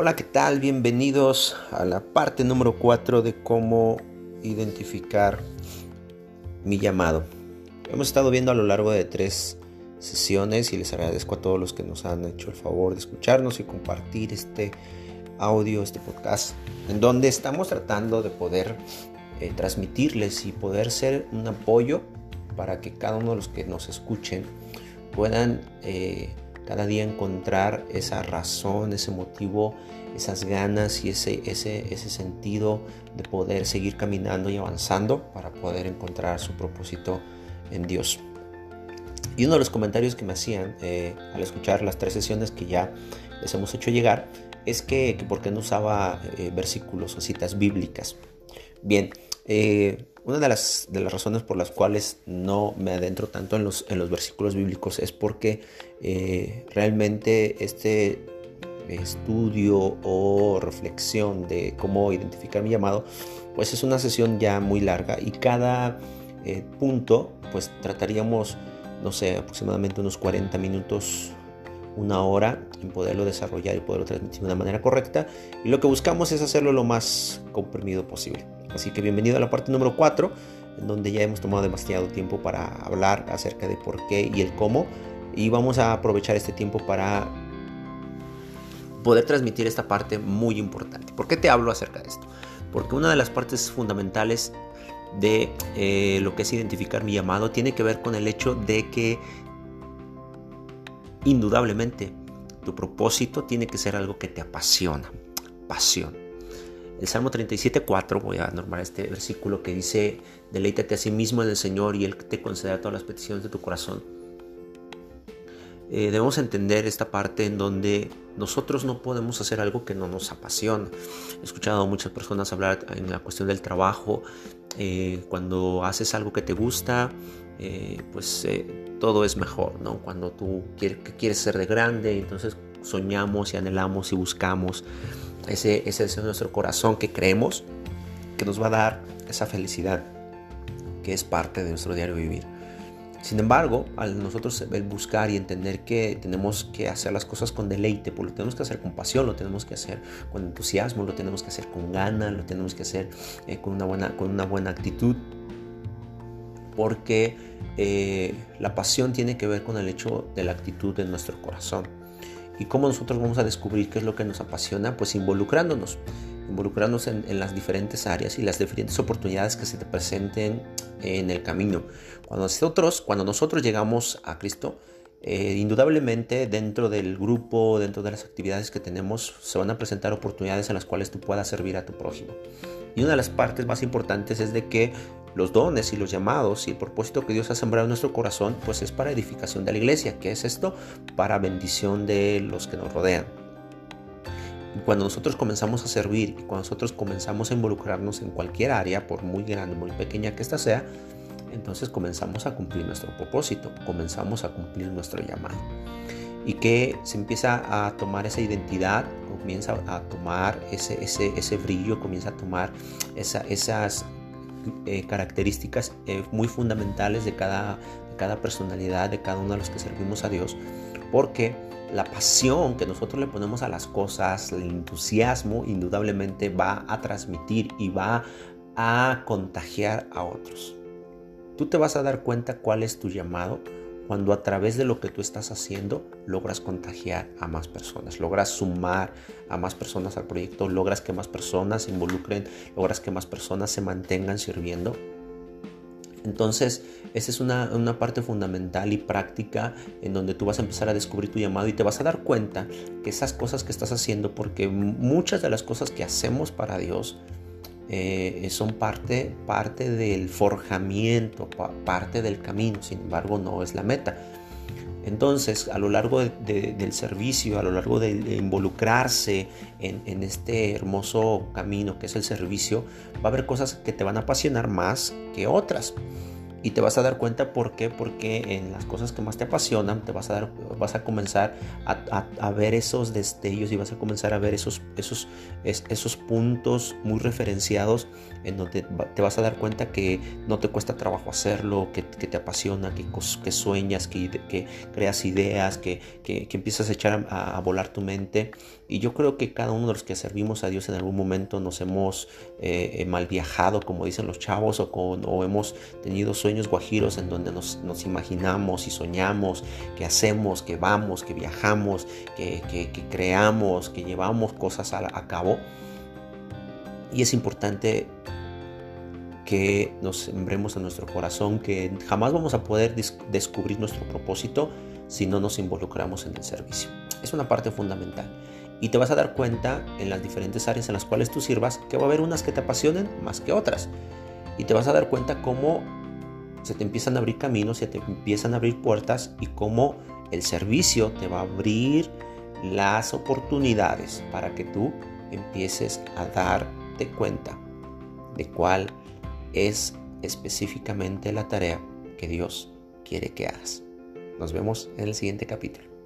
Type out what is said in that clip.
Hola, ¿qué tal? Bienvenidos a la parte número 4 de cómo identificar mi llamado. Hemos estado viendo a lo largo de tres sesiones y les agradezco a todos los que nos han hecho el favor de escucharnos y compartir este audio, este podcast, en donde estamos tratando de poder eh, transmitirles y poder ser un apoyo para que cada uno de los que nos escuchen puedan eh, cada día encontrar esa razón, ese motivo, esas ganas y ese, ese, ese sentido de poder seguir caminando y avanzando para poder encontrar su propósito en Dios. Y uno de los comentarios que me hacían eh, al escuchar las tres sesiones que ya les hemos hecho llegar es que, que por qué no usaba eh, versículos o citas bíblicas. Bien, eh, una de las, de las razones por las cuales no me adentro tanto en los, en los versículos bíblicos es porque eh, realmente este estudio o reflexión de cómo identificar mi llamado, pues es una sesión ya muy larga y cada eh, punto, pues trataríamos, no sé, aproximadamente unos 40 minutos una hora en poderlo desarrollar y poderlo transmitir de una manera correcta. Y lo que buscamos es hacerlo lo más comprimido posible. Así que bienvenido a la parte número 4, en donde ya hemos tomado demasiado tiempo para hablar acerca de por qué y el cómo. Y vamos a aprovechar este tiempo para poder transmitir esta parte muy importante. ¿Por qué te hablo acerca de esto? Porque una de las partes fundamentales de eh, lo que es identificar mi llamado tiene que ver con el hecho de que indudablemente tu propósito tiene que ser algo que te apasiona, pasión. El Salmo 37.4, voy a normar este versículo que dice, deleítate a sí mismo en el Señor y Él te concederá todas las peticiones de tu corazón. Eh, debemos entender esta parte en donde nosotros no podemos hacer algo que no nos apasiona. He escuchado a muchas personas hablar en la cuestión del trabajo. Eh, cuando haces algo que te gusta, eh, pues todo es mejor, ¿no? Cuando tú quieres, ser de grande, entonces soñamos y anhelamos y buscamos ese, ese deseo de nuestro corazón que creemos que nos va a dar esa felicidad que es parte de nuestro diario vivir. Sin embargo, al nosotros buscar y entender que tenemos que hacer las cosas con deleite, pues lo tenemos que hacer con pasión, lo tenemos que hacer con entusiasmo, lo tenemos que hacer con ganas, lo tenemos que hacer eh, con, una buena, con una buena actitud, porque eh, la pasión tiene que ver con el hecho de la actitud de nuestro corazón. ¿Y cómo nosotros vamos a descubrir qué es lo que nos apasiona? Pues involucrándonos, involucrándonos en, las diferentes áreas y las diferentes oportunidades que se te presenten en el camino. Cuando nosotros, cuando nosotros llegamos a Cristo, eh, indudablemente dentro del grupo, dentro de las actividades que tenemos, se van a presentar oportunidades en las cuales tú puedas servir a tu prójimo. Y una de las partes más importantes es de que los dones y los llamados y el propósito que Dios ha sembrado en nuestro corazón, pues es para edificación de la iglesia. ¿Qué es esto? Para bendición de los que nos rodean. Cuando nosotros comenzamos a servir y cuando nosotros comenzamos a involucrarnos en cualquier área, por muy grande, muy pequeña que ésta sea, entonces comenzamos a cumplir nuestro propósito, comenzamos a cumplir nuestro llamado. Y que se empieza a tomar esa identidad, comienza a tomar ese, ese, ese brillo, comienza a tomar esa, esas eh, características eh, muy fundamentales de cada, de cada personalidad, de cada uno de los que servimos a Dios, porque la pasión que nosotros le ponemos a las cosas, el entusiasmo, indudablemente va a transmitir y va a contagiar a otros. Tú te vas a dar cuenta cuál es tu llamado cuando a través de lo que tú estás haciendo logras contagiar a más personas, logras sumar a más personas al proyecto, logras que más personas se involucren, logras que más personas se mantengan sirviendo. Entonces, esa es una, una, parte fundamental y práctica en donde tú vas a empezar a descubrir tu llamado y te vas a dar cuenta que esas cosas que estás haciendo, porque muchas de las cosas que hacemos para Dios, eh, son parte, parte del forjamiento, parte del camino, sin embargo no es la meta. Entonces, a lo largo del servicio, a lo largo de, involucrarse en, en, este hermoso camino que es el servicio, va a haber cosas que te van a apasionar más que otras. Y te vas a dar cuenta por qué, porque en las cosas que más te apasionan, te vas a dar, vas a comenzar a, ver esos destellos y vas a comenzar a ver esos, esos, esos puntos muy referenciados en donde te vas a dar cuenta que no te cuesta trabajo hacerlo, que, te apasiona, que, que sueñas, que, que, creas ideas, que, que, empiezas a echar a, volar tu mente. Y yo creo que cada uno de los que servimos a Dios en algún momento nos hemos eh, mal viajado, como dicen los chavos, o, con, o hemos tenido sueños sueños guajiros en donde nos, imaginamos y soñamos, que hacemos, que vamos, que viajamos, que, creamos, que llevamos cosas a, cabo. Y es importante que nos sembremos en nuestro corazón, que jamás vamos a poder descubrir nuestro propósito si no nos involucramos en el servicio. Es una parte fundamental. Y te vas a dar cuenta en las diferentes áreas en las cuales tú sirvas que va a haber unas que te apasionen más que otras. Y te vas a dar cuenta cómo se te empiezan a abrir caminos, se te empiezan a abrir puertas y cómo el servicio te va a abrir las oportunidades para que tú empieces a darte cuenta de cuál es específicamente la tarea que Dios quiere que hagas. Nos vemos en el siguiente capítulo.